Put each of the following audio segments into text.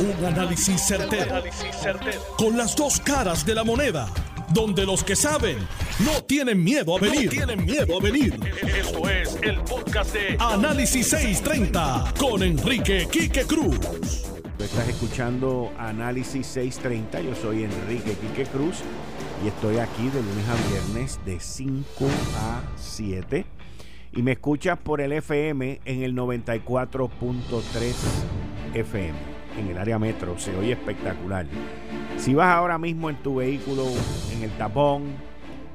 Un análisis certero, Con las dos caras de la moneda. Donde los que saben no tienen miedo a venir. tienen miedo a venir. Esto es el podcast de Análisis 630 con Enrique Quique Cruz. estás escuchando Análisis 630. Yo soy Enrique Quique Cruz y estoy aquí de lunes a viernes de 5 a 7 y me escuchas por el FM en el 94.3 FM, en el área metro, se oye espectacular. Si vas ahora mismo en tu vehículo, en el tapón,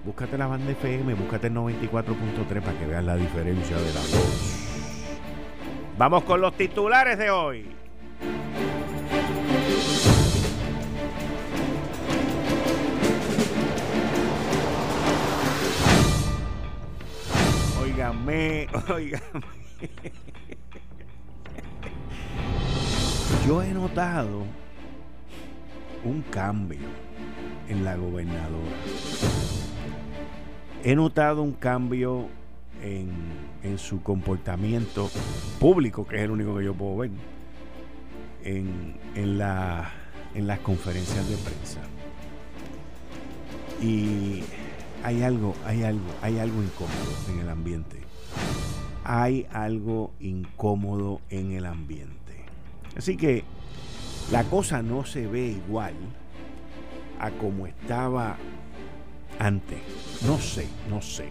búscate la banda FM, búscate el 94.3 para que veas la diferencia de la voz. Vamos con los titulares de hoy. Óigame, óigame. Yo he notado un cambio en la gobernadora. He notado un cambio en, en, su comportamiento público, que es el único que yo puedo ver, en, en, la, en las conferencias de prensa. Y hay algo, hay algo, hay algo incómodo en el ambiente. Hay algo incómodo en el ambiente. Así que la cosa no se ve igual a como estaba antes. No sé, no sé.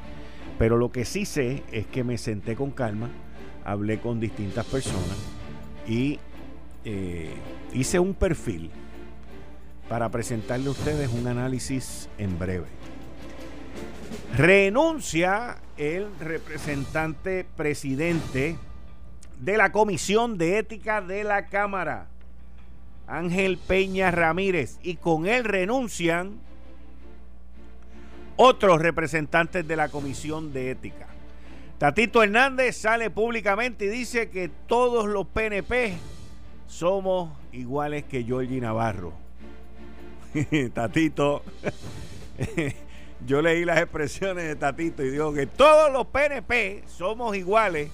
Pero lo que sí sé es que me senté con calma, hablé con distintas personas y eh, hice un perfil para presentarle a ustedes un análisis en breve. Renuncia el representante presidente de la Comisión de Ética de la Cámara, Ángel Peña Ramírez, y con él renuncian otros representantes de la Comisión de Ética. Tatito Hernández sale públicamente y dice que todos los PNP somos iguales que Georgie Navarro. Tatito yo leí las expresiones de Tatito y digo que todos los PNP somos iguales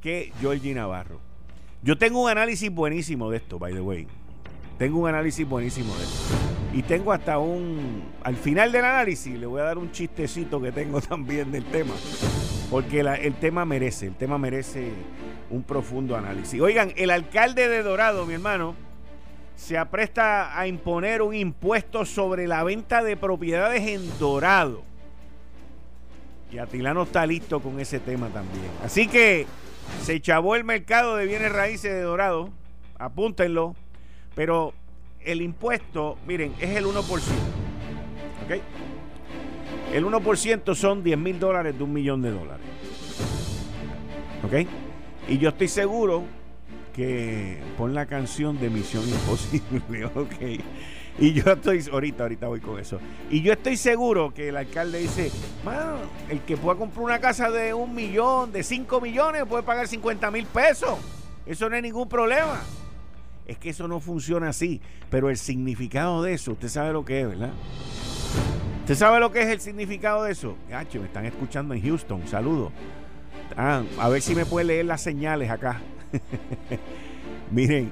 que Georgie Navarro. Yo tengo un análisis buenísimo de esto, by the way. Tengo un análisis buenísimo de esto. Y tengo hasta un... Al final del análisis le voy a dar un chistecito que tengo también del tema. Porque el tema merece, el tema merece un profundo análisis. Oigan, el alcalde de Dorado, mi hermano, se apresta a imponer un impuesto sobre la venta de propiedades en Dorado. Y Atilano está listo con ese tema también. Así que se chavó el mercado de bienes raíces de Dorado. Apúntenlo. Pero el impuesto, miren, es el 1%. ¿Ok? El 1% son 10 mil dólares de un millón de dólares. ¿Ok? Y yo estoy seguro que pon la canción de Misión Imposible, ok. Y yo estoy, ahorita, ahorita voy con eso. Y yo estoy seguro que el alcalde dice, el que pueda comprar una casa de un millón, de cinco millones, puede pagar 50 mil pesos. Eso no es ningún problema. Es que eso no funciona así. Pero el significado de eso, usted sabe lo que es, ¿verdad? ¿Usted sabe lo que es el significado de eso? H, me están escuchando en Houston. Saludos. Ah, a ver si me puede leer las señales acá. Miren,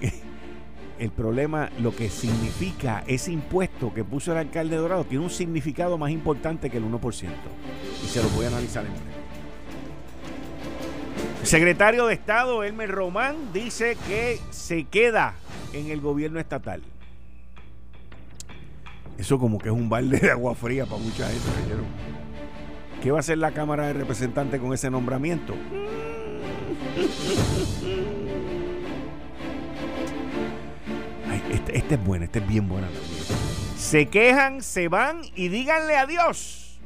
el problema, lo que significa ese impuesto que puso el alcalde Dorado, tiene un significado más importante que el 1%. Y se lo voy a analizar en breve. Secretario de Estado, Elmer Román, dice que se queda en el gobierno estatal. Eso como que es un balde de agua fría para mucha gente. ¿Qué va a hacer la Cámara de Representantes con ese nombramiento? Este, este, es bueno, este es bien bueno también. Se quejan, se van y díganle adiós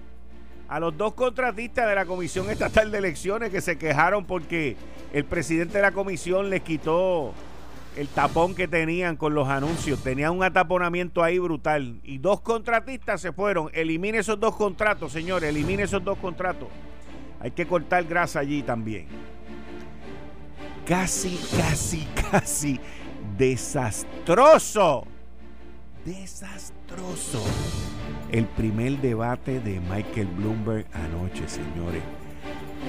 a los dos contratistas de la Comisión Estatal de Elecciones que se quejaron porque el presidente de la comisión les quitó el tapón que tenían con los anuncios. Tenían un ataponamiento ahí brutal. Y dos contratistas se fueron. Elimine esos dos contratos, señores. Elimine esos dos contratos. Hay que cortar grasa allí también casi, casi, casi desastroso. Desastroso. El primer debate de Michael Bloomberg anoche, señores.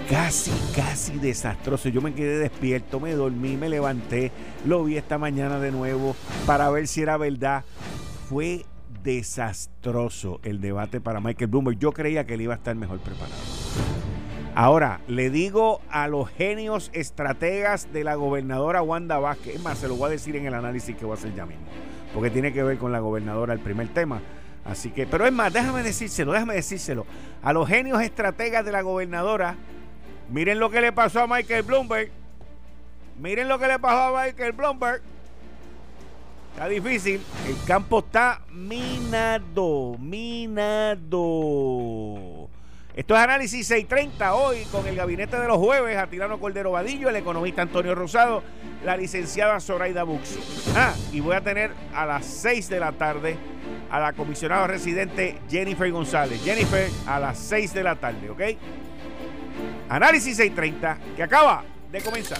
casi, casi desastroso. Yo me quedé despierto, me dormí, me levanté, lo vi esta mañana de nuevo para ver si era verdad. Fue desastroso el debate para Michael Bloomberg. Yo creía que él iba a estar mejor preparado. Ahora, le digo a los genios estrategas de la gobernadora Wanda Vázquez, es más, se lo voy a decir en el análisis que voy a hacer ya mismo, porque tiene que ver con la gobernadora el primer tema. Así que, pero es más, déjame decírselo, déjame decírselo. A los genios estrategas de la gobernadora, miren lo que le pasó a Michael Bloomberg. Miren lo que le pasó a Michael Bloomberg. Está difícil. El campo está minado, minado. Esto es Análisis 630 hoy con el gabinete de los jueves, Atilano Cordero Vadillo, el economista Antonio Rosado, la licenciada Zoraida Bux. Ah, y voy a tener a las 6 de la tarde a la comisionada residente Jennifer González. Jennifer, a las 6 de la tarde, ¿ok? Análisis 630, que acaba de comenzar.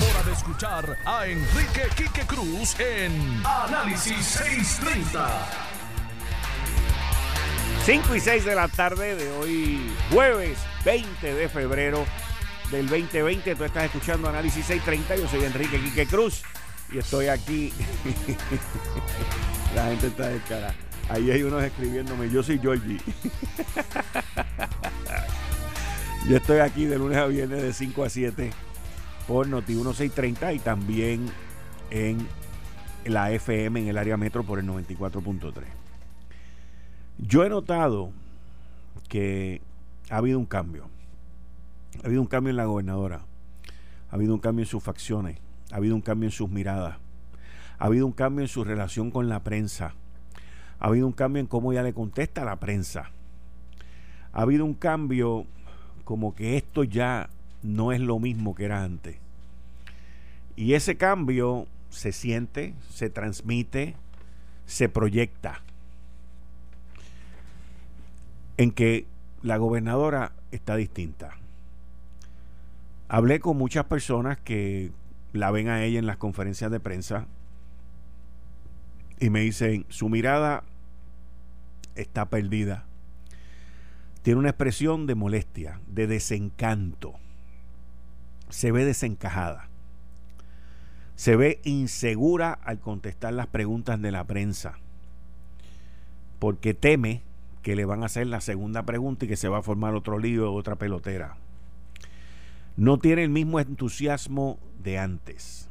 hora de escuchar a Enrique Quique Cruz en Análisis 630. 5 y 6 de la tarde de hoy, jueves 20 de febrero del 2020. Tú estás escuchando Análisis 630. Yo soy Enrique Quique Cruz y estoy aquí. La gente está de cara. Ahí hay unos escribiéndome, yo soy Georgie. yo estoy aquí de lunes a viernes de 5 a 7 por Noti 1630 y también en la FM en el área metro por el 94.3. Yo he notado que ha habido un cambio. Ha habido un cambio en la gobernadora. Ha habido un cambio en sus facciones ha habido un cambio en sus miradas, ha habido un cambio en su relación con la prensa, ha habido un cambio en cómo ella le contesta a la prensa, ha habido un cambio como que esto ya no es lo mismo que era antes. Y ese cambio se siente, se transmite, se proyecta en que la gobernadora está distinta. Hablé con muchas personas que la ven a ella en las conferencias de prensa y me dicen, su mirada está perdida. Tiene una expresión de molestia, de desencanto. Se ve desencajada. Se ve insegura al contestar las preguntas de la prensa. Porque teme que le van a hacer la segunda pregunta y que se va a formar otro lío, otra pelotera no tiene el mismo entusiasmo de antes.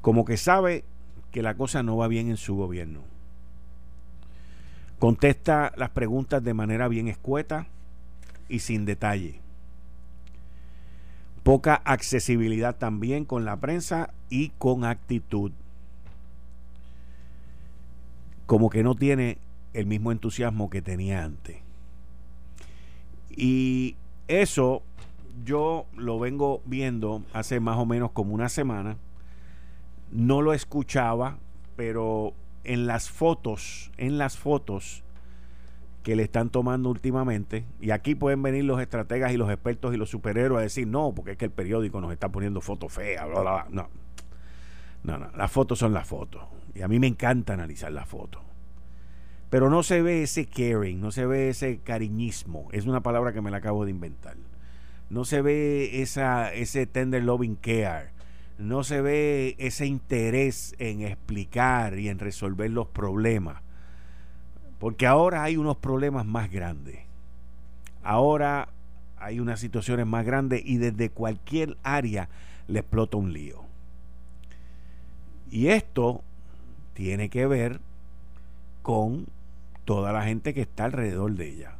Como que sabe que la cosa no va bien en su gobierno. Contesta las preguntas de manera bien escueta y sin detalle. Poca accesibilidad también con la prensa y con actitud. Como que no tiene el mismo entusiasmo que tenía antes. Y eso yo lo vengo viendo hace más o menos como una semana. No lo escuchaba, pero en las fotos, en las fotos que le están tomando últimamente, y aquí pueden venir los estrategas y los expertos y los superhéroes a decir, no, porque es que el periódico nos está poniendo fotos feas, bla, bla, No. No, no, las fotos son las fotos. Y a mí me encanta analizar las fotos. Pero no se ve ese caring, no se ve ese cariñismo. Es una palabra que me la acabo de inventar no se ve esa, ese tender loving care, no se ve ese interés en explicar y en resolver los problemas. Porque ahora hay unos problemas más grandes. Ahora hay unas situaciones más grandes y desde cualquier área le explota un lío. Y esto tiene que ver con toda la gente que está alrededor de ella.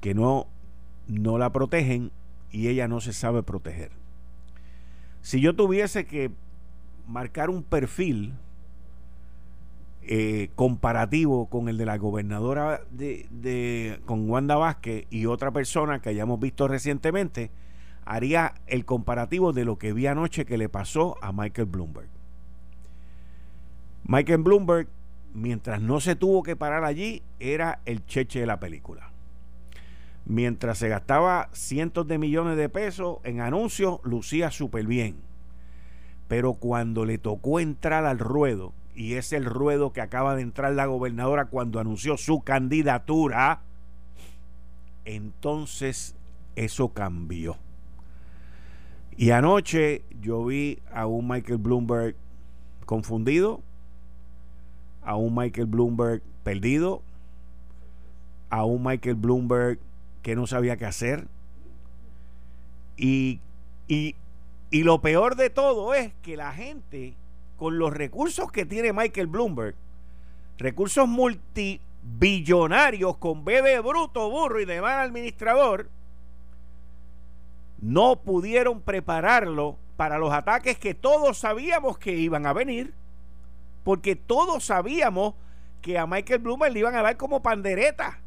Que no no la protegen y ella no se sabe proteger. Si yo tuviese que marcar un perfil eh, comparativo con el de la gobernadora de, con Wanda Vázquez y otra persona que hayamos visto recientemente, haría el comparativo de lo que vi anoche que le pasó a Michael Bloomberg. Michael Bloomberg, mientras no se tuvo que parar allí, era el cheche de la película. Mientras se gastaba cientos de millones de pesos en anuncios, lucía súper bien. Pero cuando le tocó entrar al ruedo, y es el ruedo que acaba de entrar la gobernadora cuando anunció su candidatura, entonces eso cambió. Y anoche yo vi a un Michael Bloomberg confundido, a un Michael Bloomberg perdido, a un Michael Bloomberg que no sabía qué hacer. Y, y, y lo peor de todo es que la gente, con los recursos que tiene Michael Bloomberg, recursos multibillonarios con B de bruto, burro y de mal administrador, no pudieron prepararlo para los ataques que todos sabíamos que iban a venir porque todos sabíamos que a Michael Bloomer le iban a dar como pandereta.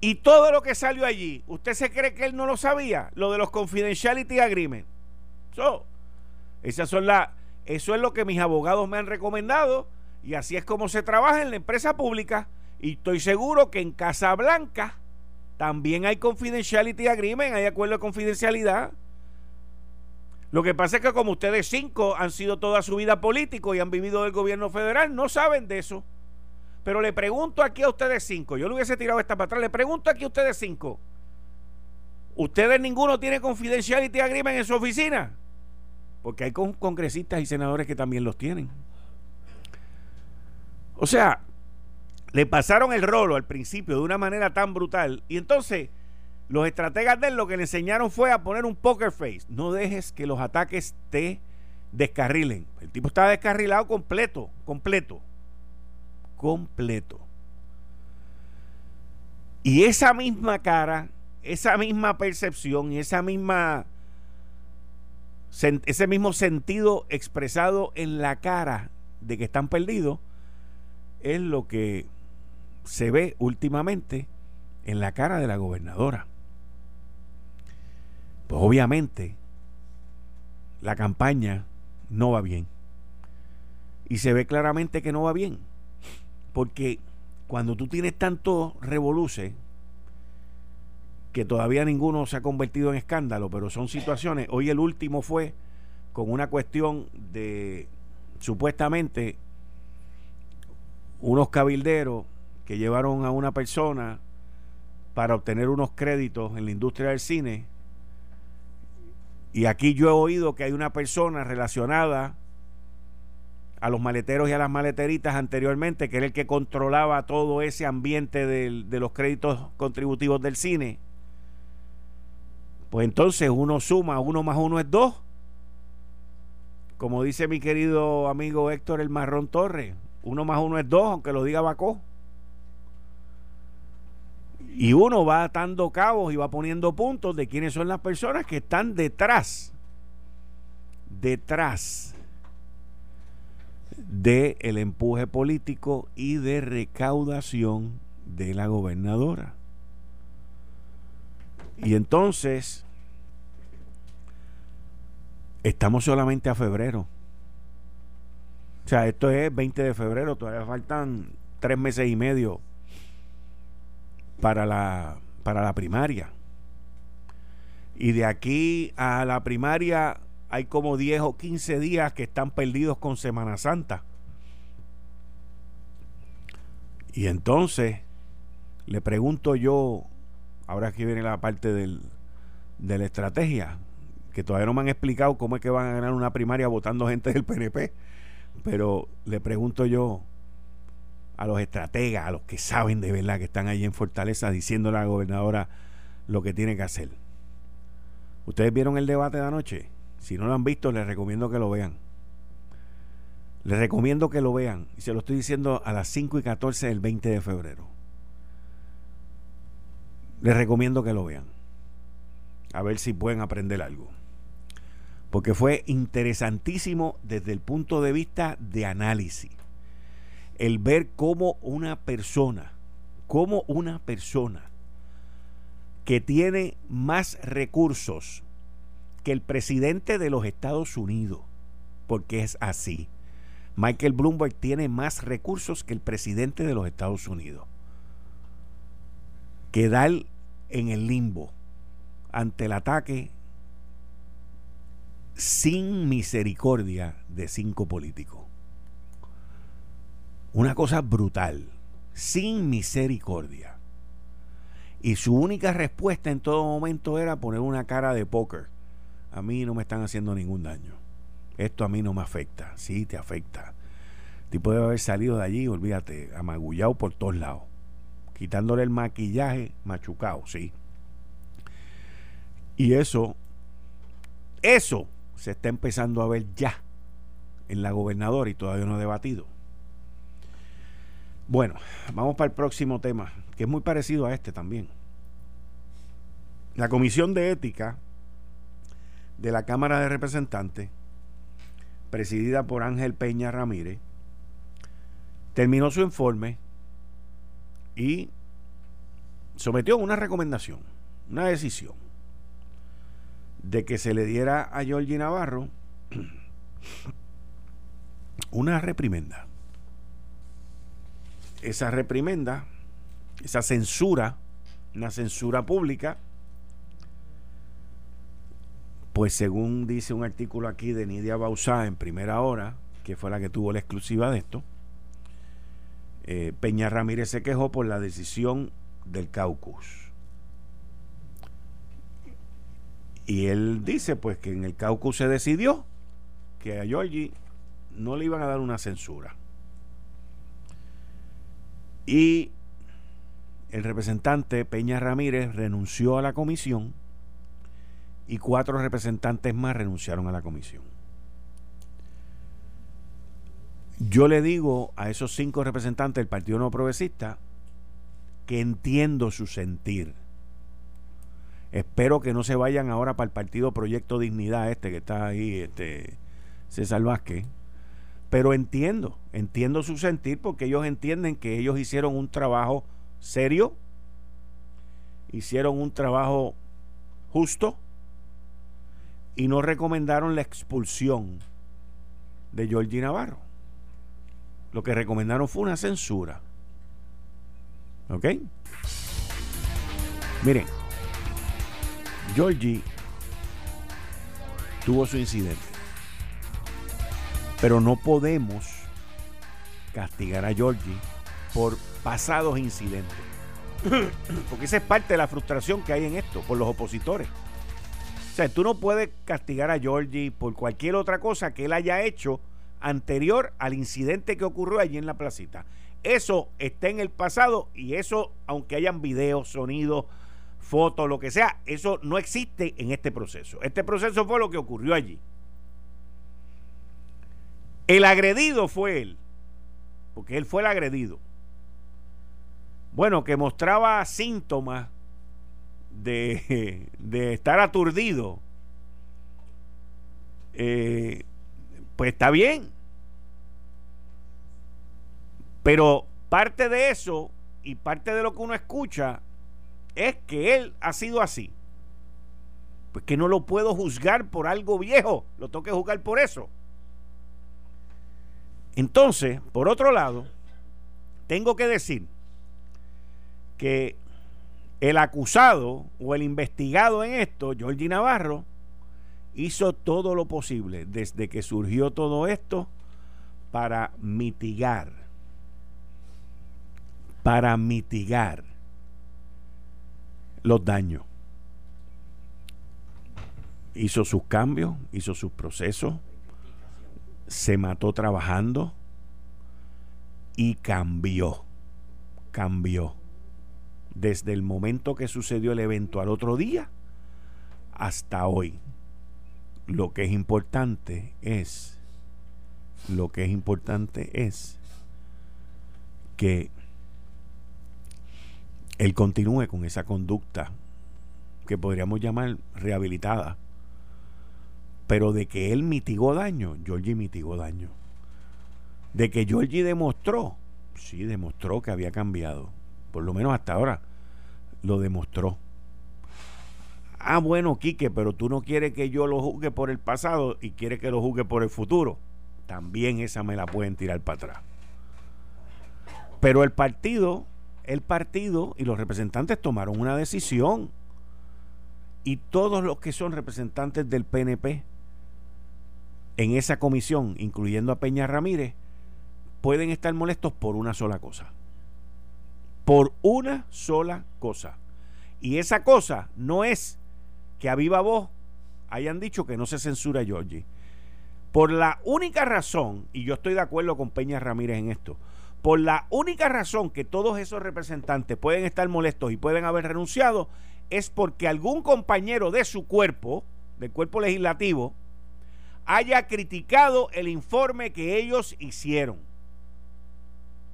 Y todo lo que salió allí, ¿usted se cree que él no lo sabía? Lo de los confidentiality agreements. Esas son la, eso es lo que mis abogados me han recomendado y así es como se trabaja en la empresa pública. Y estoy seguro que en Casablanca también hay confidentiality agreement, hay acuerdo de confidencialidad. Lo que pasa es que como ustedes cinco han sido toda su vida políticos y han vivido del gobierno federal, no saben de eso. Pero le pregunto aquí a ustedes cinco, yo le hubiese tirado esta para atrás, le pregunto aquí a ustedes cinco, ¿ustedes ninguno tiene confidenciality agreement en su oficina? Porque hay congresistas y senadores que también los tienen. O sea, le pasaron el rolo al principio de una manera tan brutal y entonces los estrategas de él lo que le enseñaron fue a poner un poker face. No dejes que los ataques te descarrilen. El tipo estaba descarrilado completo, completo, completo. Y esa misma cara, esa misma percepción esa misma ese mismo sentido expresado en la cara de que están perdidos es lo que se ve últimamente en la cara de la gobernadora. Pues obviamente la campaña no va bien. Y se ve claramente que no va bien. Porque cuando tú tienes tanto revoluce, que todavía ninguno se ha convertido en escándalo, pero son situaciones. Hoy el último fue con una cuestión de supuestamente unos cabilderos que llevaron a una persona para obtener unos créditos en la industria del cine y aquí yo he oído que hay una persona relacionada a los maleteros y a las maleteritas anteriormente, que era el que controlaba todo ese ambiente de los créditos contributivos del cine. Pues entonces uno suma, uno más uno es dos. Como dice mi querido amigo Héctor El Marrón Torres, uno más uno es dos, aunque lo diga Bacó. Y uno va atando cabos y va poniendo puntos de quiénes son las personas que están detrás, detrás del el empuje político y de recaudación de la gobernadora. Y entonces, estamos solamente a febrero. O sea, esto es 20 de febrero, todavía faltan tres meses y medio para la, para la primaria. Y de aquí a la primaria hay como 10 o 15 días que están perdidos con Semana Santa. Y entonces le pregunto yo, ahora que viene la parte del, de la estrategia, que todavía no me han explicado cómo es que van a ganar una primaria votando gente del PNP, pero le pregunto yo, a los estrategas, a los que saben de verdad que están ahí en Fortaleza diciéndole a la gobernadora lo que tiene que hacer. ¿Ustedes vieron el debate de anoche? Si no lo han visto, les recomiendo que lo vean. Les recomiendo que lo vean. Y se lo estoy diciendo a las 5 y 14 del 20 de febrero. Les recomiendo que lo vean. A ver si pueden aprender algo. porque fue interesantísimo desde el punto de vista de análisis. El ver cómo una persona, cómo una persona que tiene más recursos que el presidente de los Estados Unidos, porque es así. Michael Bloomberg tiene más recursos que el presidente de los Estados Unidos. Quedar en el limbo ante el ataque sin misericordia de cinco políticos. Una cosa brutal, sin misericordia. Y su única respuesta en todo momento era poner una cara de póker. A mí no me están haciendo ningún daño. Esto a mí no me afecta. Sí, te afecta. tipo debe haber salido de allí, olvídate, amagullado por todos lados. Quitándole el maquillaje machucado, sí. Y eso, eso se está empezando a ver ya en la gobernadora y todavía no ha debatido. Bueno, vamos para el próximo tema, que es muy parecido a este también. La Comisión de Ética de la Cámara de Representantes, presidida por Ángel Peña Ramírez, terminó su informe y sometió una recomendación, una decisión de que se le diera a Georgie Navarro una reprimenda. Esa reprimenda, esa censura, una censura pública, pues según dice un artículo aquí de Nidia Bausá en primera hora, que fue la que tuvo la exclusiva de esto, eh, Peña Ramírez se quejó por la decisión del caucus. Y él dice pues que en el caucus se decidió que a Georgie no le iban a dar una censura. Y el representante Peña Ramírez renunció a la comisión y cuatro representantes más renunciaron a la comisión. Yo le digo a esos cinco representantes del Partido No Progresista que entiendo su sentir Espero que no se vayan ahora para el partido Proyecto Dignidad, este que está ahí, este César Vázquez. Pero entiendo, entiendo su sentir porque ellos entienden que ellos hicieron un trabajo serio, hicieron un trabajo justo y no recomendaron la expulsión de Georgie Navarro. Lo que recomendaron fue una censura. ¿Ok? Miren, Georgie tuvo su incidente. Pero no podemos castigar a Georgie por pasados incidentes. Porque esa es parte de la frustración que hay en esto por los opositores. O sea, tú no puedes castigar a Georgie por cualquier otra cosa que él haya hecho anterior al incidente que ocurrió allí en la placita. Eso está en el pasado y eso, aunque hayan videos, sonidos, fotos, lo que sea, eso no existe en este proceso. Este proceso fue lo que ocurrió allí. El agredido fue él, porque él fue el agredido. Bueno, que mostraba síntomas de, de estar aturdido. Eh, pues está bien. Pero parte de eso y parte de lo que uno escucha es que él ha sido así. Pues que no lo puedo juzgar por algo viejo, lo tengo que juzgar por eso. Entonces, por otro lado, tengo que decir que el acusado o el investigado en esto, Georgie Navarro, hizo todo lo posible desde que surgió todo esto para mitigar, para mitigar los daños. Hizo sus cambios, hizo sus procesos, se mató trabajando y cambió, cambió. Desde el momento que sucedió el evento al otro día hasta hoy. Lo que es importante es, lo que es importante es que él continúe con esa conducta que podríamos llamar rehabilitada, Pero de que él mitigó daño, Georgie mitigó daño. De que Georgie demostró, sí, demostró que había cambiado. Por lo menos hasta ahora lo demostró. Ah, bueno, Quique, pero tú no quieres que yo lo juzgue por el pasado y quieres que lo juzgue por el futuro. También esa me la pueden tirar para atrás. Pero el partido, el partido y los representantes tomaron una decisión. Y todos los que son representantes del PNP en esa comisión, incluyendo a Peña Ramírez, pueden estar molestos por una sola cosa. Por una sola cosa. Y esa cosa no es que a viva voz hayan dicho que no se censura a Georgie. Por la única razón, y yo estoy de acuerdo con Peña Ramírez en esto, por la única razón que todos esos representantes pueden estar molestos y pueden haber renunciado es porque algún compañero de su cuerpo, del cuerpo legislativo, haya criticado el informe que ellos hicieron.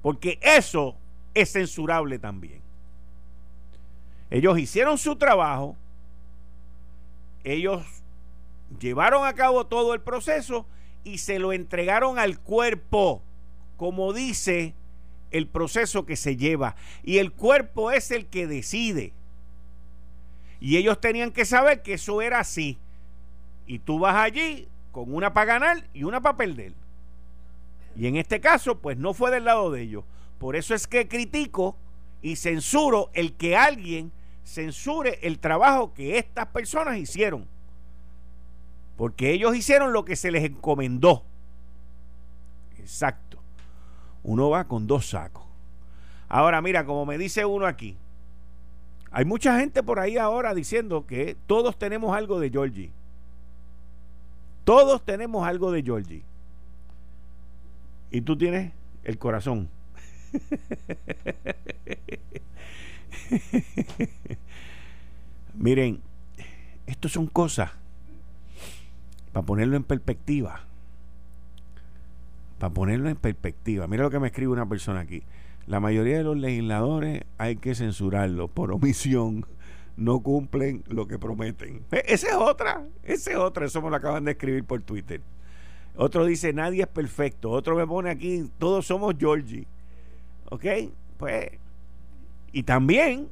Porque eso es censurable también. Ellos hicieron su trabajo, ellos llevaron a cabo todo el proceso y se lo entregaron al cuerpo, como dice el proceso que se lleva. Y el cuerpo es el que decide. Y ellos tenían que saber que eso era así. Y tú vas allí con una para ganar y una para perder. Y en este caso, pues no fue del lado de ellos. Por eso es que critico y censuro el que alguien censure el trabajo que estas personas hicieron. Porque ellos hicieron lo que se les encomendó. Exacto. Uno va con dos sacos. Ahora, mira, como me dice uno aquí, hay mucha gente por ahí ahora diciendo que todos tenemos algo de Georgie. Todos tenemos algo de Georgie. Y tú tienes el corazón. Miren, esto son cosas para ponerlo en perspectiva. Para ponerlo en perspectiva. Mira lo que me escribe una persona aquí. La mayoría de los legisladores hay que censurarlos por omisión. No cumplen lo que prometen. E, esa es otra. Esa es otra. Eso me lo acaban de escribir por Twitter. Otro dice, nadie es perfecto. Otro me pone aquí, todos somos Georgie. ¿Ok? Pues. Y también,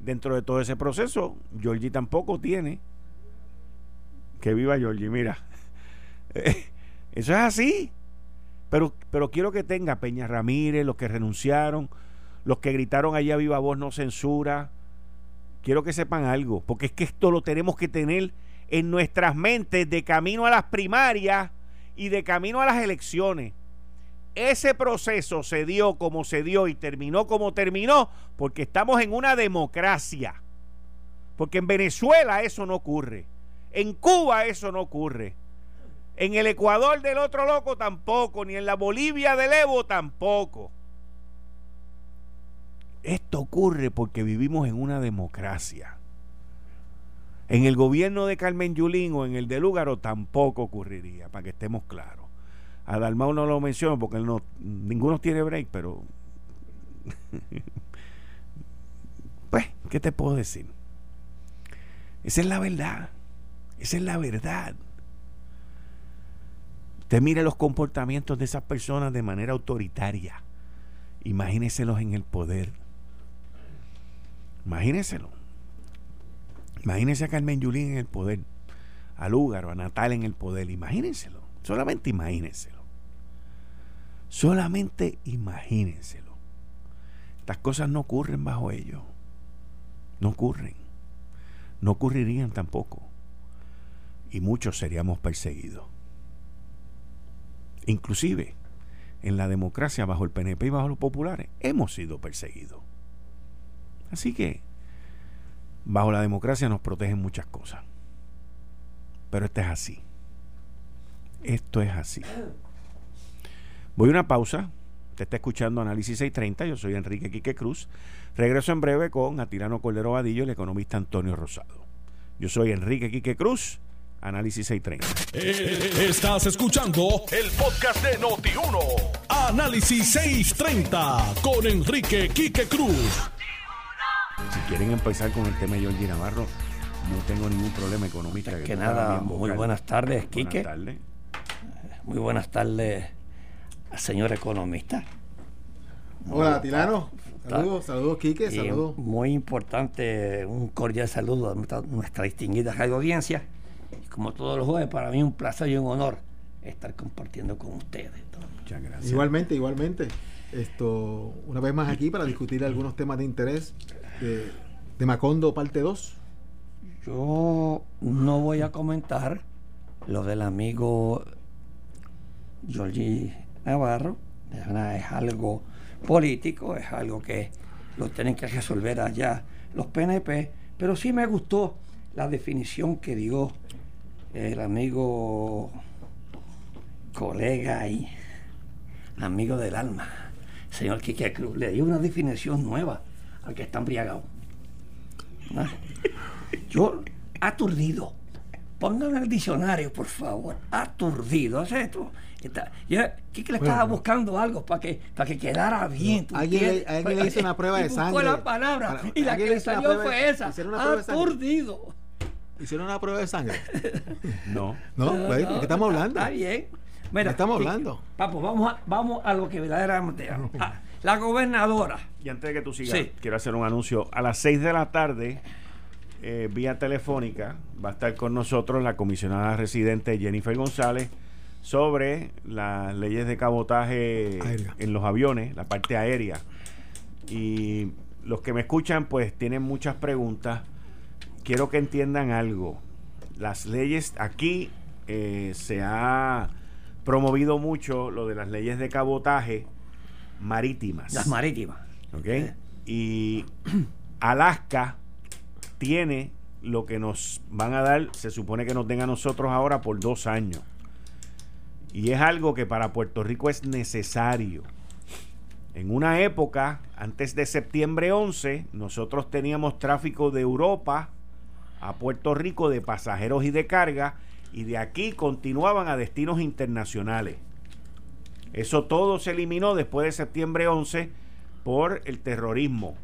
dentro de todo ese proceso, Georgie tampoco tiene que viva Georgie, mira. Eso es así. Pero, pero quiero que tenga Peña Ramírez, los que renunciaron, los que gritaron allá viva voz no censura. Quiero que sepan algo, porque es que esto lo tenemos que tener en nuestras mentes de camino a las primarias y de camino a las elecciones. Ese proceso se dio como se dio y terminó como terminó porque estamos en una democracia. Porque en Venezuela eso no ocurre. En Cuba eso no ocurre. En el Ecuador del otro loco tampoco, ni en la Bolivia del Evo tampoco. Esto ocurre porque vivimos en una democracia. En el gobierno de Carmen Yulín o en el de Lúgaro tampoco ocurriría, para que estemos claros. A no lo menciono porque no, ninguno tiene break, pero. pues, ¿qué te puedo decir? Esa es la verdad. Esa es la verdad. Usted mire los comportamientos de esas personas de manera autoritaria. Imagíneselos en el poder. Imagíneselo. Imagínese a Carmen Yulín en el poder. A Lúgaro, a Natal en el poder. Imagínenselo. Solamente imagínenselo. Solamente imagínenselo. Estas cosas no ocurren bajo ellos. No ocurren. No ocurrirían tampoco y muchos seríamos perseguidos. Inclusive, en la democracia bajo el PNP y bajo los populares, hemos sido perseguidos. Así que, bajo la democracia nos protegen muchas cosas. Pero esto es así. Esto es así. Voy a una pausa. Te está escuchando Análisis 630. Yo soy Enrique Quique Cruz. Regreso en breve con Atilano Cordero Vadillo y el economista Antonio Rosado. Yo soy Enrique Quique Cruz Análisis 630. Eh, estás escuchando el podcast de Noti1. Análisis 630 con Enrique Quique Cruz. Si quieren empezar con el tema de Georgie Navarro, No tengo ningún problema económico. Que, nada, muy buenas tardes, Quique. Buenas tardes. Muy buenas tardes, señor economista. Hola, Tilano. Saludos, saludos, Quique. Saludos. Muy importante, un cordial saludo a nuestra, distinguida radio como todos los jueves, para mí un placer y un honor estar compartiendo con ustedes. Muchas gracias. Igualmente, igualmente. Esto, una vez más aquí para discutir algunos temas de interés de, de Macondo parte 2. Yo no voy a comentar lo del amigo Georgie Navarro. Es algo político, es algo que lo tienen que resolver allá los PNP, pero sí me gustó la definición que dio el amigo, colega y amigo del alma, señor Quique Cruz. Le dio una definición nueva al que está embriagado. Yo, aturdido. Pónganme el diccionario, por favor. Aturdido. ¿Hace esto? ¿Qué que le estaba buscando algo para que, para que quedara bien. alguien, le hizo una prueba de sangre. la palabra y la que le salió fue esa. Aturdido. ¿Hicieron una prueba de sangre? no. ¿No? ¿De qué estamos hablando? Está bien. Mira, estamos hablando? Papo, vamos a, vamos a lo que verdaderamente. Ah, la gobernadora. Y antes de que tú sigas, quiero hacer un anuncio. A las 6 de la tarde, eh, vía telefónica, va a estar con nosotros la comisionada residente Jennifer González sobre las leyes de cabotaje en los aviones, la parte aérea. Y los que me escuchan pues tienen muchas preguntas. Quiero que entiendan algo. Las leyes aquí eh, se ha promovido mucho lo de las leyes de cabotaje marítimas. Las marítimas. ¿Ok? Y Alaska tiene lo que nos van a dar, se supone que nos den a nosotros ahora por dos años. Y es algo que para Puerto Rico es necesario. En una época, antes de septiembre 11, nosotros teníamos tráfico de Europa a Puerto Rico de pasajeros y de carga y de aquí continuaban a destinos internacionales. Eso todo se eliminó después de septiembre 11 por el terrorismo.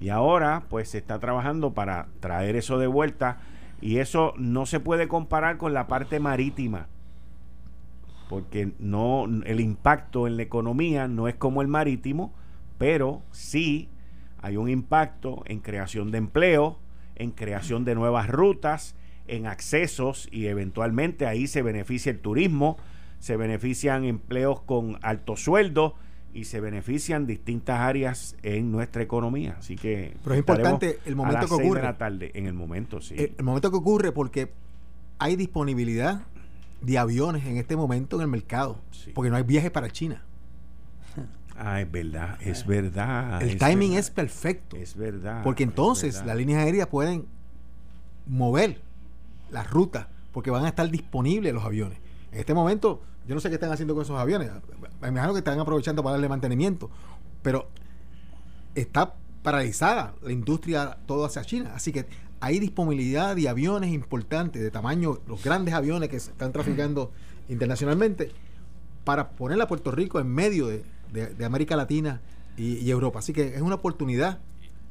Y ahora pues se está trabajando para traer eso de vuelta y eso no se puede comparar con la parte marítima porque no el impacto en la economía no es como el marítimo, pero sí hay un impacto en creación de empleo, en creación de nuevas rutas, en accesos y eventualmente ahí se beneficia el turismo, se benefician empleos con alto sueldo y se benefician distintas áreas en nuestra economía. Así que Pero es importante el momento que ocurre. De la tarde, en el momento, sí. El, momento que ocurre porque hay disponibilidad de aviones en este momento en el mercado, porque no hay viajes para China. Ah, es verdad, es verdad. El timing es perfecto. Es verdad. Porque entonces las líneas aéreas pueden mover las rutas, porque van a estar disponibles los aviones. En este momento, yo no sé qué están haciendo con esos aviones. Me imagino que están aprovechando para darle mantenimiento, pero está paralizada la industria todo hacia China. Así que hay disponibilidad de aviones importantes de tamaño, los grandes aviones que se están traficando internacionalmente, para poner a Puerto Rico en medio de, América Latina y, Europa. Así que es una oportunidad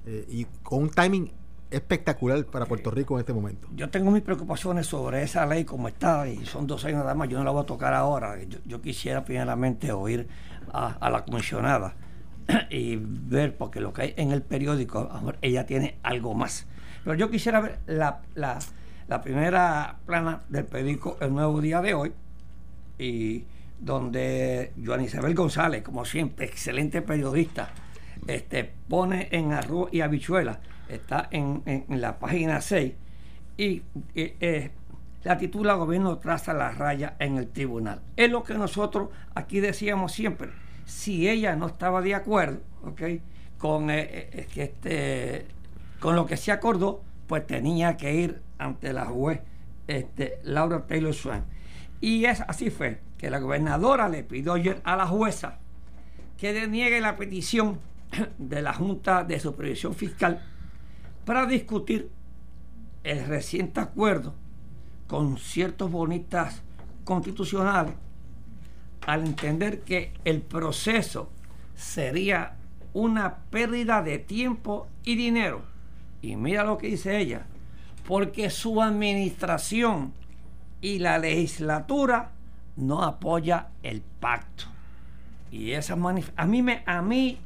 eh, y con un timing espectacular para Puerto Rico en este momento. Yo tengo mis preocupaciones sobre esa ley como está y son dos años nada más, yo no la voy a tocar ahora. Yo, quisiera primeramente oír a, la comisionada y ver, porque lo que hay en el periódico, ella tiene algo más pero yo quisiera ver la, primera plana del periódico El Nuevo Día de hoy, y donde Joan Isabel González, como siempre, excelente periodista, este, pone en arroz y habichuela, está en, la página 6, y eh, la titula Gobierno traza la raya en el tribunal. Es lo que nosotros aquí decíamos siempre. Si ella no estaba de acuerdo con eh, eh, este con lo que se acordó, pues tenía que ir ante la juez este, Laura Taylor Swain. Y es, así fue, que la gobernadora le pidió ayer a la jueza que deniegue la petición de la Junta de Supervisión Fiscal para discutir el reciente acuerdo con ciertos bonistas constitucionales al entender que el proceso sería una pérdida de tiempo y dinero. Y mira lo que dice ella, porque su administración y la legislatura no apoya el pacto. Y esa a mí me a mí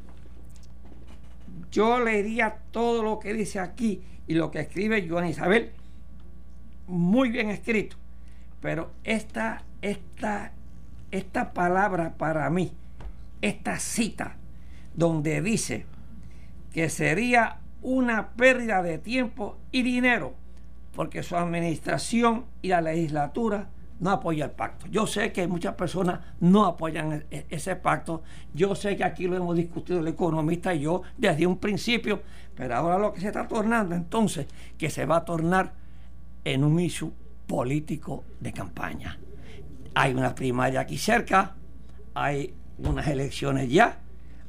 yo leería todo lo que dice aquí y lo que escribe Joan Isabel muy bien escrito, pero esta esta esta palabra para mí, esta cita donde dice que sería una pérdida de tiempo y dinero porque su administración y la legislatura no apoya el pacto. Yo sé que muchas personas no apoyan e-, e-, ese pacto. Yo sé que aquí lo hemos discutido el economista y yo desde un principio, pero ahora lo que se está tornando entonces, que se va a tornar en un issue político de campaña. Hay una primaria aquí cerca, hay unas elecciones ya.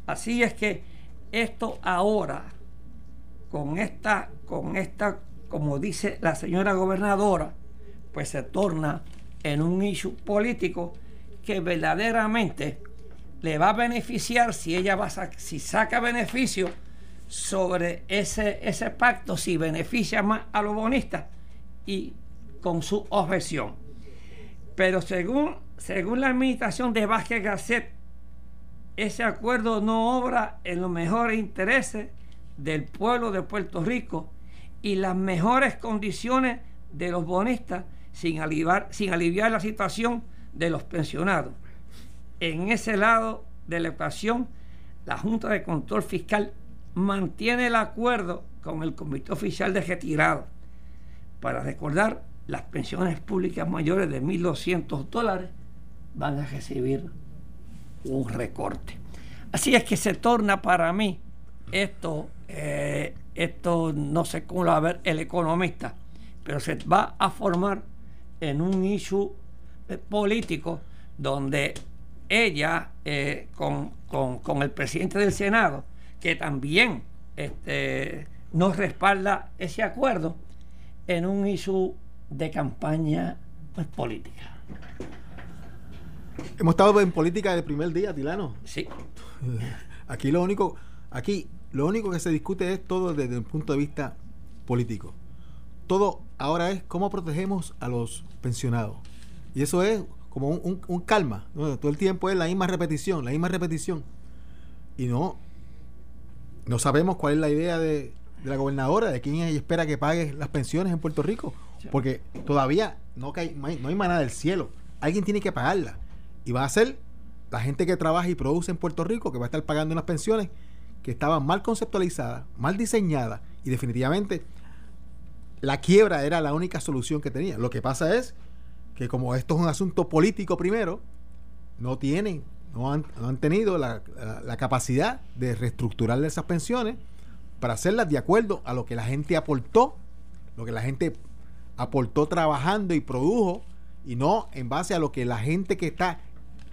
Así es que esto ahora, con esta, con esta, como dice la señora gobernadora, pues se torna en un issue político que verdaderamente le va a beneficiar si ella va a si saca beneficio sobre ese, ese pacto, si beneficia más a los bonistas y con su objeción. Pero según, según la administración de Vázquez Garcet, ese acuerdo no obra en los mejores intereses del pueblo de Puerto Rico y las mejores condiciones de los bonistas sin aliviar, sin aliviar la situación de los pensionados. En ese lado de la ecuación, la Junta de Control Fiscal mantiene el acuerdo con el Comité Oficial de Retirado para recordar las pensiones públicas mayores de 1.200 dólares van a recibir un recorte. Así es que se torna para mí esto, eh, esto no sé cómo lo va a ver el economista, pero se va a formar en un issue eh, político donde ella, eh, con, el presidente del Senado, que también este, nos respalda ese acuerdo, en un issue de campaña pues, política. Hemos estado en política de primer día, Tilano. Sí. Aquí lo único, aquí lo único que se discute es todo desde el punto de vista político todo ahora es cómo protegemos a los pensionados. Y eso es como un, calma. Todo el tiempo es la misma repetición, la misma repetición. Y no, no sabemos cuál es la idea de, la gobernadora, de quién ella espera que pague las pensiones en Puerto Rico. Porque todavía no, hay, no hay manera del cielo. Alguien tiene que pagarla. Y va a ser la gente que trabaja y produce en Puerto Rico que va a estar pagando unas pensiones que estaban mal conceptualizadas, mal diseñadas y definitivamente la quiebra era la única solución que tenía. Lo que pasa es que como esto es un asunto político primero, no tienen, no han, tenido la, capacidad de reestructurar esas pensiones para hacerlas de acuerdo a lo que la gente aportó, lo que la gente aportó trabajando y produjo, y no en base a lo que la gente que está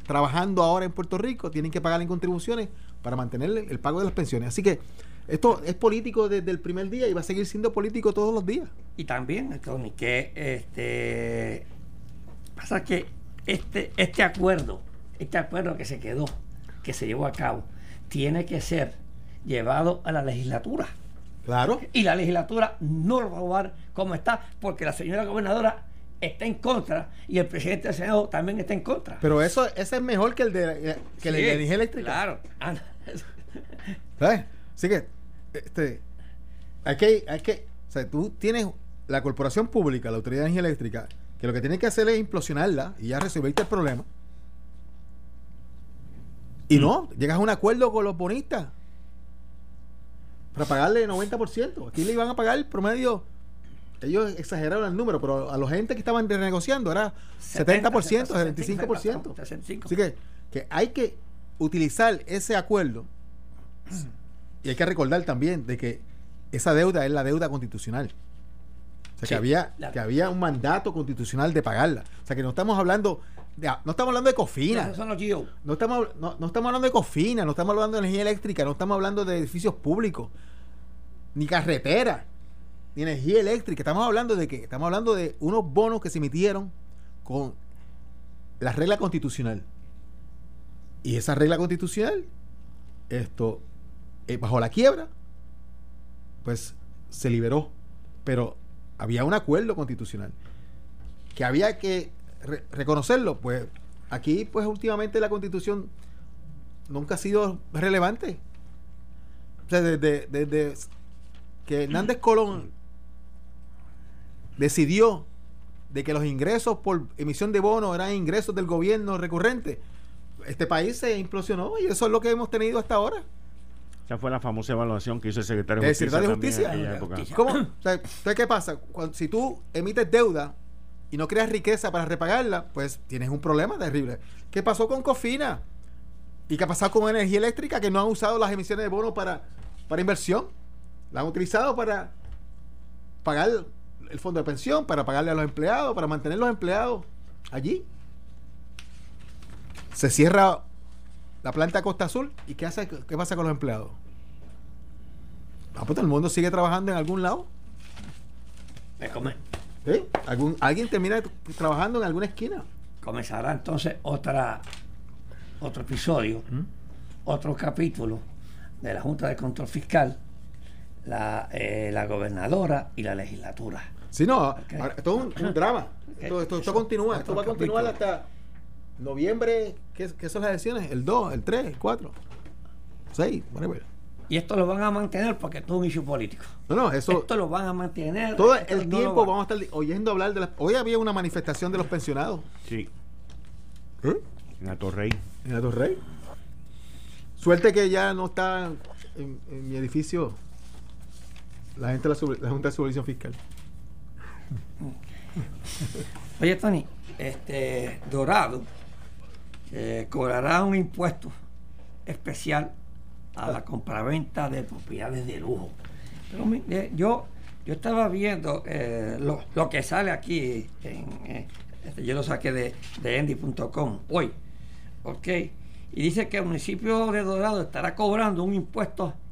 trabajando ahora en Puerto Rico tienen que pagar en contribuciones para mantener el pago de las pensiones. Así que esto es político desde el primer día y va a seguir siendo político todos los días. Y también, Tony, que este pasa que este, este acuerdo, este acuerdo que se quedó, que se llevó a cabo, tiene que ser llevado a la legislatura. Claro. Y la legislatura no lo va a jugar como está, porque la señora gobernadora está en contra y el presidente del Senado también está en contra. Pero eso ese es mejor que el de, que la energía eléctrica. Claro. ¿Sabes? Así que este, hay que, hay que, o sea, tú tienes la corporación pública, la Autoridad de Energía Eléctrica, que lo que tiene que hacer es implosionarla y ya resolverte el problema. Y no, llegas a un acuerdo con los bonistas para pagarle 90%. Aquí le iban a pagar el promedio. Ellos exageraron el número, pero a los gente que estaban renegociando era 70%, 75%. Así que, que hay que utilizar ese acuerdo y hay que recordar también de que esa deuda es la deuda constitucional. O sea, que, había, que había un mandato constitucional de pagarla. O sea, que no estamos hablando de, no estamos hablando de cofina. No, no, estamos, no, no, estamos hablando de cofina, no estamos hablando de energía eléctrica, no estamos hablando de edificios públicos, ni carretera, ni energía eléctrica. Estamos hablando de que estamos hablando de unos bonos que se emitieron con la regla constitucional. Y esa regla constitucional, esto eh, bajo la quiebra, pues se liberó. Pero había un acuerdo constitucional que había que reconocerlo. Pues aquí, pues últimamente la constitución nunca ha sido relevante. O sea, desde, desde que Hernández Colón decidió de que los ingresos por emisión de bonos eran ingresos del gobierno recurrente, este país se implosionó y eso es lo que hemos tenido hasta ahora. Esa fue la famosa evaluación que hizo el secretario de Justicia. de Justicia. ¿Cómo? ¿Qué pasa? si tú emites deuda y no creas riqueza para repagarla, pues tienes un problema terrible. ¿Qué pasó con Cofina? ¿Y qué ha pasado con energía eléctrica que no han usado las emisiones de bonos para, para inversión? La han utilizado para pagar el fondo de pensión, para pagarle a los empleados, para mantener los empleados allí. Se cierra la planta Costa Azul y ¿qué, hace, qué pasa con los empleados? Ah, pues todo el mundo sigue trabajando en algún lado. Me come. ¿Algún, alguien termina trabajando en alguna esquina. Comenzará entonces otra otro episodio, ¿Mm? otro capítulo de la Junta de Control Fiscal, la, eh, la gobernadora y la legislatura. Sí, no, esto es un, drama. Esto, continúa, esto va a continuar hasta noviembre, ¿qué, ¿qué, son las elecciones? El 2, el 3, el 4, 6, y esto lo van a mantener porque esto es un issue político. No, no, eso. Esto lo van a mantener. Todo el tiempo vamos a estar oyendo hablar de las. Hoy había una manifestación de los pensionados. Sí. ¿Eh? En Atorrey. En Atorrey. Suerte que ya no está en, mi edificio la gente de la, Junta de Supervisión Fiscal. Oye, Tony, este Dorado eh, cobrará un impuesto especial a la compraventa de propiedades de lujo. Eh, yo, yo estaba viendo eh, lo, que sale aquí, este, yo lo saqué de, de endy.com hoy, ¿ok? Y dice que el municipio de Dorado estará cobrando un impuesto especial.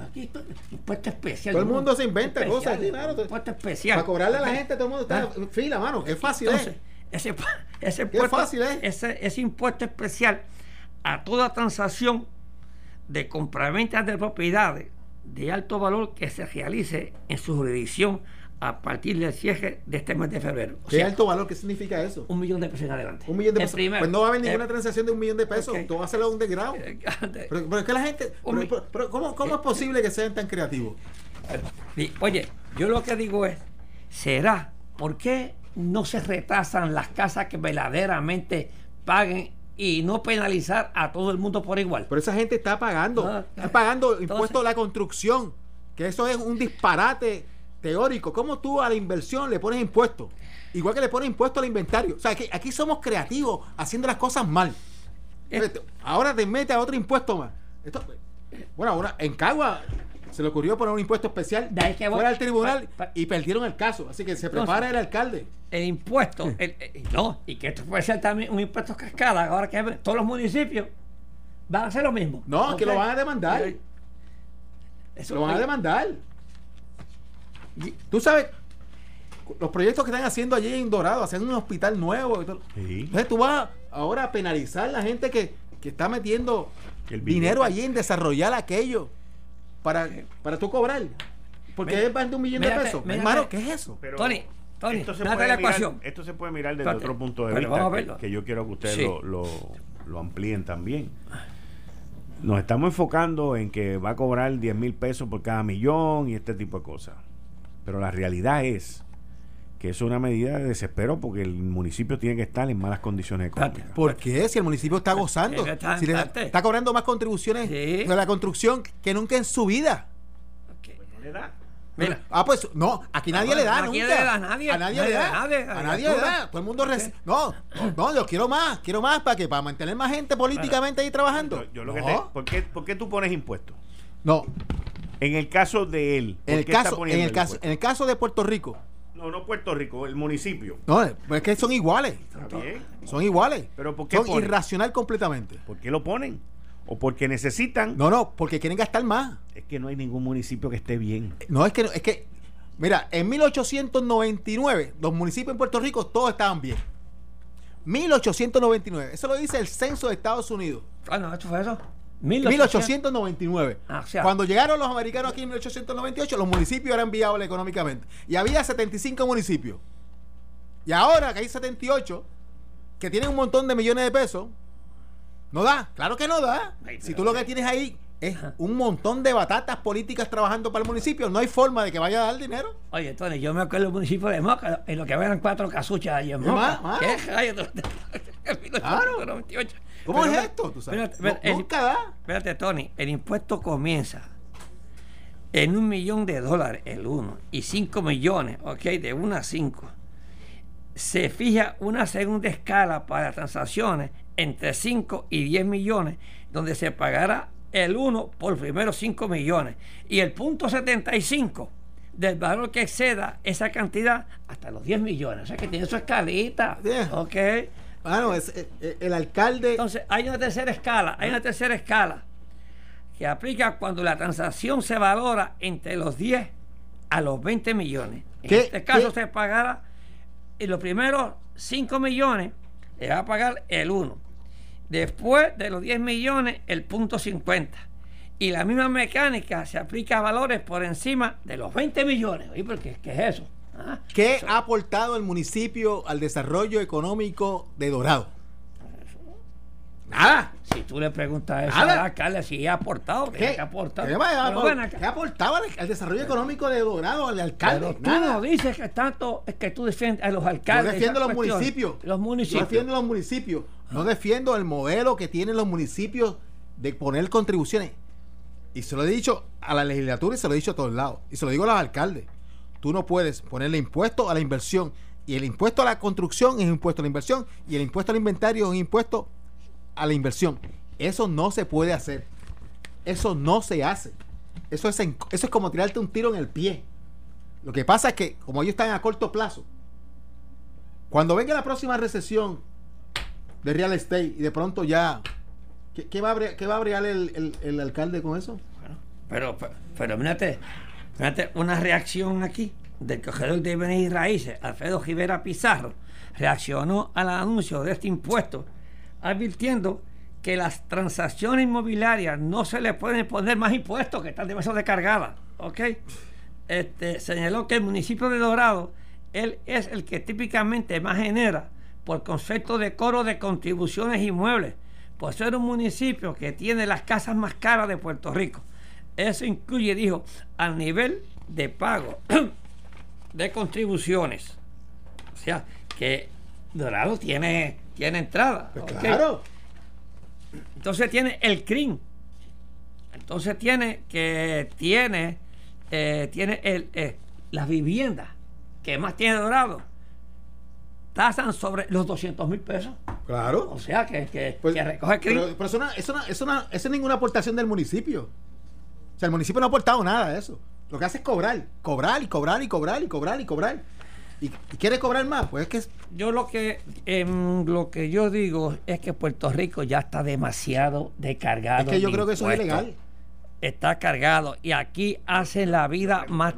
Aquí impuesto especial. Todo el mundo se inventa cosas. impuesto especial. Para cobrarle a la gente, todo el mundo está en fila, mano. Es fácil, Entonces, Ese, ese, fácil, ese, ese impuesto especial a toda transacción de compraventa de propiedades de alto valor que se realice en su jurisdicción a partir del cierre de este mes de febrero. ¿Qué alto valor? ¿Qué significa eso? Un millón de pesos en adelante. Un millón de pesos. pues no va a haber ninguna eh, transacción de un millón de pesos. Todo va a ser un degrado. Eh, pero, es que la gente. ¿Cómo, cómo es posible que sean tan creativos? Oye, yo lo que digo es: ¿será por qué no se retrasan las casas que verdaderamente paguen y no penalizar a todo el mundo por igual. Pero esa gente está pagando, ah, está pagando impuestos a la construcción, que eso es un disparate teórico. ¿Cómo tú a la inversión le pones impuestos? Igual que le pones impuestos al inventario. O sea, que aquí somos creativos haciendo las cosas mal. ahora te mete a otro impuesto más. bueno, ahora en Cagua se le ocurrió poner un impuesto especial fuera del tribunal y perdieron el caso. Así que se prepara el alcalde el impuesto, no, y que esto puede ser también un impuesto cascada, ahora que todos los municipios van a hacer lo mismo. No, que lo van a demandar. Eso lo van a demandar. Tú sabes, los proyectos que están haciendo allí en Dorado, haciendo un hospital nuevo. Entonces tú vas ahora a penalizar a la gente que, está metiendo el dinero allí en desarrollar aquello para, para tú cobrar. Porque es más de un millón de pesos. Hermano, ¿qué es eso? Tony, esto, se puede mirar, esto se puede mirar desde otro punto de vista que, yo quiero que ustedes lo, lo, amplíen también. Nos estamos enfocando en que va a cobrar 10 mil pesos por cada millón y este tipo de cosas. Pero la realidad es que es una medida de desespero porque el municipio tiene que estar en malas condiciones económicas. ¿Por qué? Si el municipio está gozando, está, cobrando más contribuciones de la construcción que nunca en su vida. Pues no le da. Mira. Ah, pues no, aquí nadie le da. Aquí nunca. le da a nadie. A nadie, le da. A nadie, le da. Todo el mundo no, no, yo quiero más, quiero más para que para mantener más gente políticamente ahí trabajando. Yo, lo que te, ¿por, qué, ¿Por qué tú pones impuestos? No. En el caso de él. En el caso, en el, caso, en el caso de Puerto Rico. No, no Puerto Rico, el municipio. No, pues es que son iguales. Son iguales. Pero ¿por qué son irracional completamente. ¿Por qué lo ponen? o porque necesitan. No, no, porque quieren gastar más. Es que no hay ningún municipio que esté bien. No, es que, es que, mira, en 1899 los municipios en Puerto Rico todos estaban bien. 1899, eso lo dice el censo de Estados Unidos. Ah, no, ¿esto fue eso? 1899. Ah, Cuando llegaron los americanos aquí en 1898, los municipios eran viables económicamente. Y había 75 municipios. Y ahora que hay 78, que tienen un montón de millones de pesos, no da. Claro que no da. si tú lo que tienes ahí es un montón de batatas políticas trabajando para el municipio, no hay forma de que vaya a dar dinero. Oye, Tony, yo me acuerdo del municipio de Moca, en lo que eran cuatro casuchas allí en Moca. ¿Qué claro. ¿Cómo es esto? ¿Tú sabes? Espérate, nunca Espérate, Tony, el impuesto comienza en un millón de dólares el uno y cinco millones, ok, de uno a cinco. Se fija una segunda escala para transacciones entre 5 y 10 millones, donde se pagará el 1 por primero 5 millones y el punto 75 del valor que exceda esa cantidad hasta los 10 millones. O sea que tiene su escalita. Ok. Bueno, es, eh, eh, el alcalde. Entonces, hay una tercera escala, hay una tercera escala que aplica cuando la transacción se valora entre los 10 a los 20 millones. En este caso se pagará en los primeros 5 millones, le va a pagar el 1. Después de los 10 millones, el punto 50. Y la misma mecánica se aplica a valores por encima de los 20 millones. ¿Y por qué? ¿Qué es eso? ¿Qué ha aportado el municipio al desarrollo económico de Dorado? Nada. Si tú le preguntas eso al alcalde si ha aportado, ¿qué, ha aportado? ¿Qué, ha aportado al, desarrollo económico de Dorado, al alcalde? tú no dices que tanto es que tú defiendes a los alcaldes. Yo defiendo los municipios. Los municipios. Yo defiendo los municipios. No defiendo el modelo que tienen los municipios de poner contribuciones. Y se lo he dicho a la legislatura y se lo he dicho a todos lados. Y se lo digo a los alcaldes. Tú no puedes ponerle impuesto a la inversión. Y el impuesto a la construcción es impuesto a la inversión. Y el impuesto al inventario es un impuesto a la inversión. Eso no se puede hacer. Eso no se hace. Eso es, eso es como tirarte un tiro en el pie. Lo que pasa es que, como ellos están a corto plazo, cuando venga la próxima recesión de real estate y de pronto ya. ¿Qué, va, a, qué abrir el, el, alcalde con eso? pero, pero, pero mírate, una reacción aquí del cogedor de bienes raíces, Alfredo Rivera Pizarro, reaccionó al anuncio de este impuesto advirtiendo que las transacciones inmobiliarias no se le pueden poner más impuestos que están demasiado descargadas. ¿Ok? Este, señaló que el municipio de Dorado él es el que típicamente más genera por concepto de coro de contribuciones inmuebles, por ser un municipio que tiene las casas más caras de Puerto Rico. Eso incluye, dijo, al nivel de pago de contribuciones. O sea, que Dorado tiene tiene entrada. Pues claro. Entonces tiene el CRIM. Entonces tiene que tiene eh, tiene el, eh, las viviendas que más tiene Dorado tasan sobre los 200 mil pesos. Claro. O sea que, que, pues, recoge Pero, pero eso, no, eso, no, eso, no, eso es ninguna aportación del municipio. O sea, el municipio no ha aportado nada de eso. Lo que hace es cobrar, cobrar y cobrar y cobrar y cobrar y cobrar y, quiere cobrar más, pues es que yo lo que em, lo que yo digo es que Puerto Rico ya está demasiado descargado. Es que yo creo que eso es ilegal. Está cargado y aquí hacen la vida más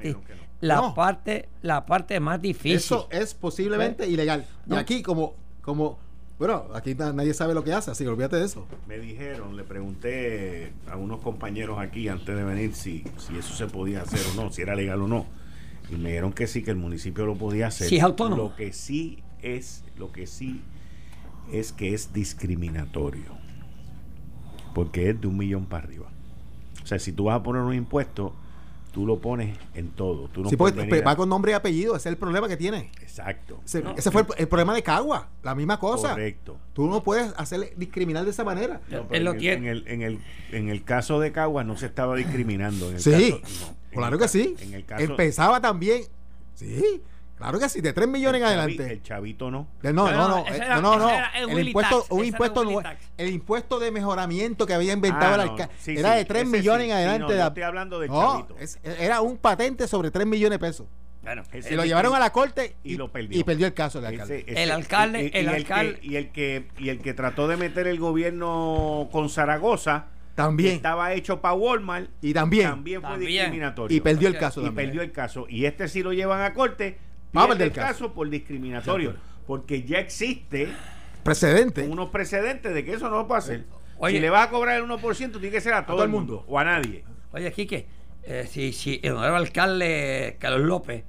la parte la parte más difícil. Eso es posiblemente ilegal. Y aquí como como bueno, aquí nadie sabe lo que hace, así que olvídate de eso. Me dijeron, le pregunté a unos compañeros aquí antes de venir si, si eso se podía hacer o no, si era legal o no y me dijeron que sí, que el municipio lo podía hacer. Sí, es autónomo. Lo que sí es, lo que sí es que es discriminatorio. Porque es de un millón para arriba. O sea, si tú vas a poner un impuesto, tú lo pones en todo. Tú no sí, porque va con nombre y apellido, ese es el problema que tiene. Exacto. Ese, fue el, problema de Cagua, la misma cosa. Correcto. Tú no puedes hacer discriminar de esa manera. en, el, en, el, en, el, caso de Cagua no se estaba discriminando. sí. Claro que sí. Empezaba también. Sí. Claro que sí, de 3 millones en adelante. El chavito no. No, no, no. No, no, El impuesto, un impuesto el impuesto de mejoramiento que había inventado ah, el alcalde era de 3 millones en adelante. no, estoy hablando de chavito. era un patente sobre 3 millones de pesos. Bueno, y lo llevaron a la corte y, lo perdió. y perdió el caso el alcalde. el alcalde, el alcalde. y el que y el que trató de meter el gobierno con Zaragoza también. Estaba hecho para Walmart. Y también. También fue discriminatorio. Y perdió el caso. Y perdió el caso. Y este sí lo llevan a corte. Pierde el caso. por discriminatorio. Porque ya existe. Precedente. Unos precedentes de que eso no va a pasar. si le vas a cobrar el 1%, tiene que ser a todo, el mundo. o a nadie. Oye, Quique, eh, si, si el nuevo alcalde Carlos López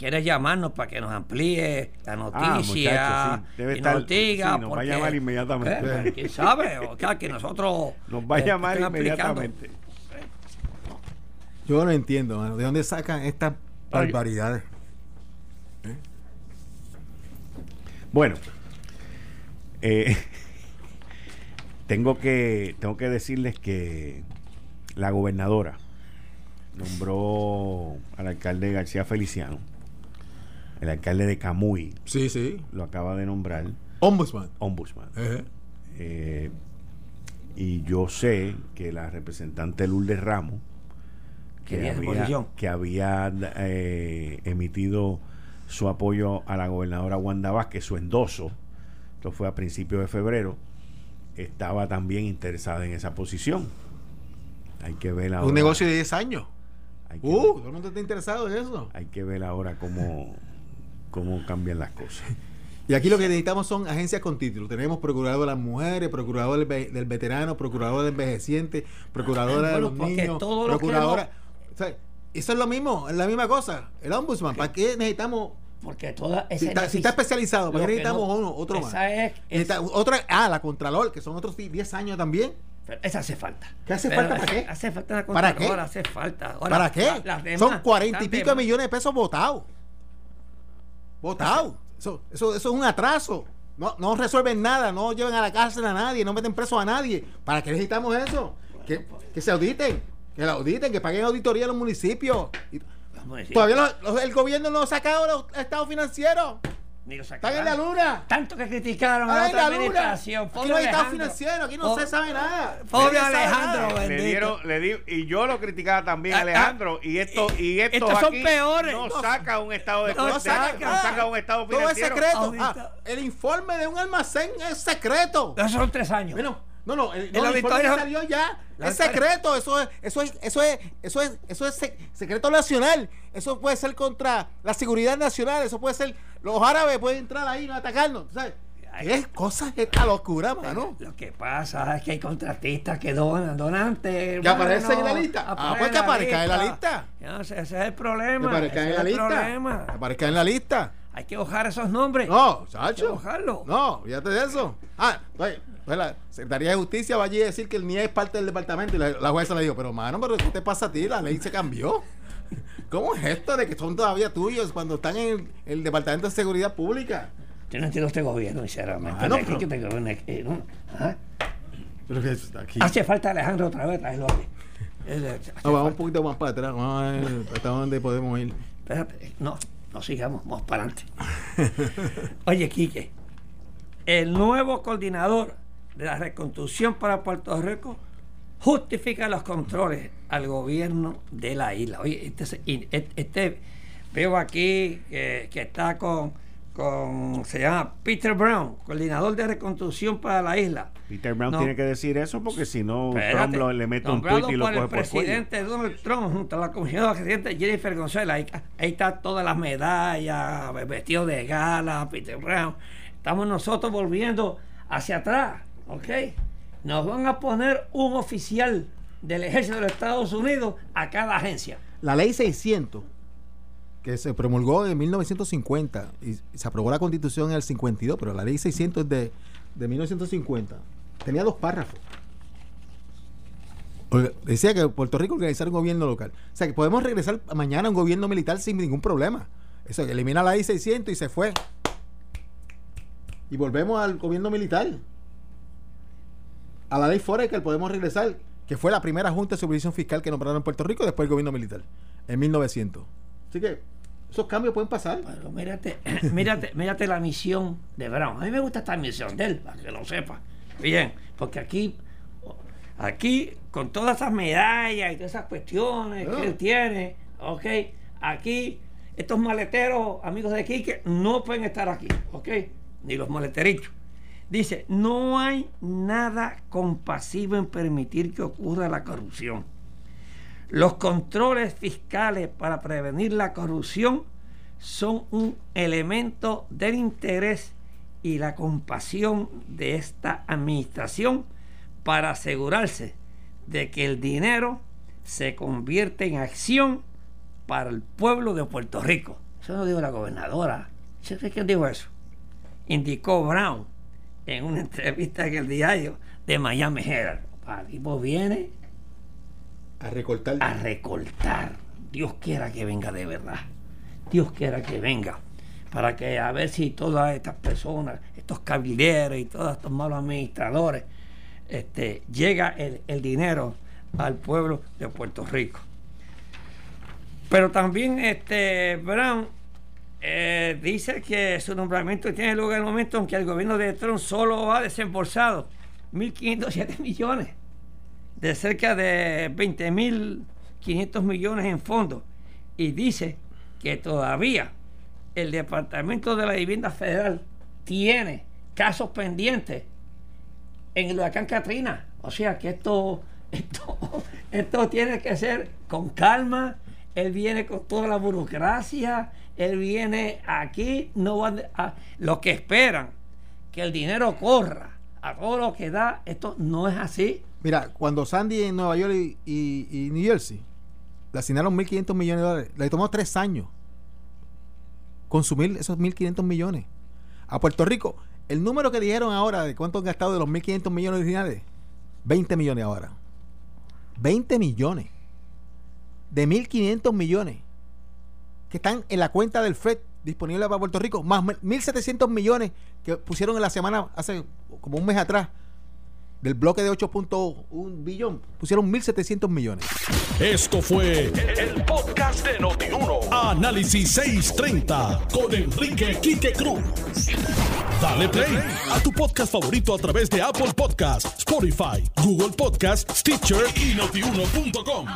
quiere llamarnos para que nos amplíe la ah, noticia ah, Debe y nos diga nos va a llamar inmediatamente ¿Eh? quién sabe o sea, que nosotros nos va a llamar inmediatamente yo no entiendo de dónde sacan estas barbaridades ¿Eh? Bueno eh, tengo que tengo que decirles que la gobernadora nombró al alcalde García Feliciano el alcalde de Camuy. Sí, sí. Lo acaba de nombrar. Ombudsman. Ombudsman. Eh, y yo sé que la representante Lourdes Ramos, que había, que había eh, emitido su apoyo a la gobernadora Wanda Vázquez, su endoso, esto fue a principios de febrero, estaba también interesada en esa posición. Hay que ver ahora. Un negocio de 10 años. uh, todo el mundo está interesado en eso. Hay que ver ahora cómo cómo cambian las cosas. Y aquí lo que necesitamos son agencias con título. Tenemos procurador de las mujeres, procurador del, veterano, procurador del envejeciente, procuradora de los niños, procuradora. Eso es lo mismo, es la misma cosa. El ombudsman, ¿para qué necesitamos porque toda si, está, si está especializado, ¿para qué necesitamos uno, otro más? Es, otra, ah, la Contralor, que son otros 10 años también. esa hace falta. ¿Qué hace falta para qué? Hace falta la ¿Para qué? hace falta. ¿Para qué? son cuarenta y pico millones de pesos votados. Votado. Eso, eso, eso es un atraso. No, no resuelven nada, no llevan a la cárcel a nadie, no meten preso a nadie. ¿Para qué necesitamos eso? Que, que se auditen, que la auditen, que paguen auditoría a los municipios. Todavía el gobierno no ha sacado los estados financieros. Están en la luna. Tanto que criticaron a la otra administración. Aquí no hay estado financiero, aquí no se sabe nada. Pobre Alejandro, le dieron, le di, y yo lo criticaba también, ah, Alejandro. Y esto, y esto estos son peores. No saca un estado de no, saca, no saca un estado financiero. Todo es secreto. Ah, el informe de un almacén es secreto. Eso son tres años. Bueno, no, no, el, no, el informe salió ya. Es secreto, eso es, eso es, eso es, eso es, eso es secreto nacional. Eso puede ser contra la seguridad nacional, eso puede ser, los árabes pueden entrar ahí y atacarnos. ¿sabes? Es cosas esta locura, mano. Lo que pasa es que hay contratistas que donan, donantes. ¿Que aparecen en la lista? Ah, pues que aparezcan en la lista. ese es el problema. Que aparezcan en la lista. Que aparezcan en la lista. Hay que ojar esos nombres. No, Sacho. Hay que No, fíjate de eso. Ah, oye, pues la Secretaría de Justicia va allí a decir que el NIE es parte del departamento y la, jueza le dijo, pero mano, pero ¿qué te pasa a ti? La ley se cambió. ¿Cómo es esto de que son todavía tuyos cuando están en el, Departamento de Seguridad Pública? Yo no entiendo este gobierno, sinceramente. no, pero, que ¿Ah? pero que aquí. Hace falta Alejandro otra vez, traerlo aquí. No, vamos un poquito más para atrás, vamos a ver hasta dónde podemos ir. Espérate, no, no sigamos, vamos para adelante. Oye, Quique, el nuevo coordinador de la reconstrucción para Puerto Rico justifica los controles al gobierno de la isla. Oye, este, este veo aquí que, está con, con, se llama Peter Brown, coordinador de reconstrucción para la isla. Peter Brown tiene que decir eso porque si no Trump le mete un tuit y lo por el presidente Donald Trump junto a la comisionada presidente Jennifer González. Ahí, ahí está todas las medallas, vestido de gala, Peter Brown. Estamos nosotros volviendo hacia atrás ¿ok? Nos van a poner un oficial del ejército de los Estados Unidos a cada agencia. La ley 600, que se promulgó en 1950 y se aprobó la constitución en el 52, pero la ley 600 es de, de 1950. Tenía dos párrafos. Decía que Puerto Rico organizar un gobierno local. O sea, que podemos regresar mañana a un gobierno militar sin ningún problema. Eso, elimina la ley 600 y se fue. Y volvemos al gobierno militar a la ley Forecker podemos regresar, que fue la primera junta de supervisión fiscal que nombraron en Puerto Rico después del gobierno militar, en 1900. Así que esos cambios pueden pasar. Bueno, mírate, mírate, mírate la misión de Brown. A mí me gusta esta misión de él, para que lo sepa. Bien, porque aquí, aquí, con todas esas medallas y todas esas cuestiones que él tiene, ok, aquí, estos maleteros, amigos de Quique, no pueden estar aquí, ok, ni los maleterichos. Dice, no hay nada compasivo en permitir que ocurra la corrupción. Los controles fiscales para prevenir la corrupción son un elemento del interés y la compasión de esta administración para asegurarse de que el dinero se convierte en acción para el pueblo de Puerto Rico. Eso no dijo la gobernadora. ¿Quién dijo eso? Indicó Brown en una entrevista en el diario de Miami Herald. Tipo viene a recortar. A recortar. Dios quiera que venga de verdad. Dios quiera que venga. Para que a ver si todas estas personas, estos cabileros y todos estos malos administradores, este, llega el, dinero al pueblo de Puerto Rico. Pero también este Brown eh, dice que su nombramiento tiene lugar en el momento en que el gobierno de Trump solo ha desembolsado 1.507 millones de cerca de 20.500 millones en fondos y dice que todavía el Departamento de la Vivienda Federal tiene casos pendientes en el huracán Katrina. O sea que esto, esto, esto tiene que ser con calma. Él viene con toda la burocracia. Él viene aquí. No va a, lo que esperan que el dinero corra a todo lo que da. Esto no es así. Mira, cuando Sandy en Nueva York y, New Jersey le asignaron 1.500 millones de dólares, le tomó tres años consumir esos 1.500 millones. A Puerto Rico, el número que dijeron ahora de cuánto han gastado de los 1.500 millones originales, 20 millones ahora. 20 millones. De 1.500 millones que están en la cuenta del FED disponible para Puerto Rico, más 1.700 millones que pusieron en la semana hace como un mes atrás del bloque de 8.1 billón, pusieron 1.700 millones. Esto fue el, podcast de Notiuno. Análisis 630 con Enrique Quique Cruz. Dale play a tu podcast favorito a través de Apple Podcasts, Spotify, Google Podcasts, Stitcher y notiuno.com.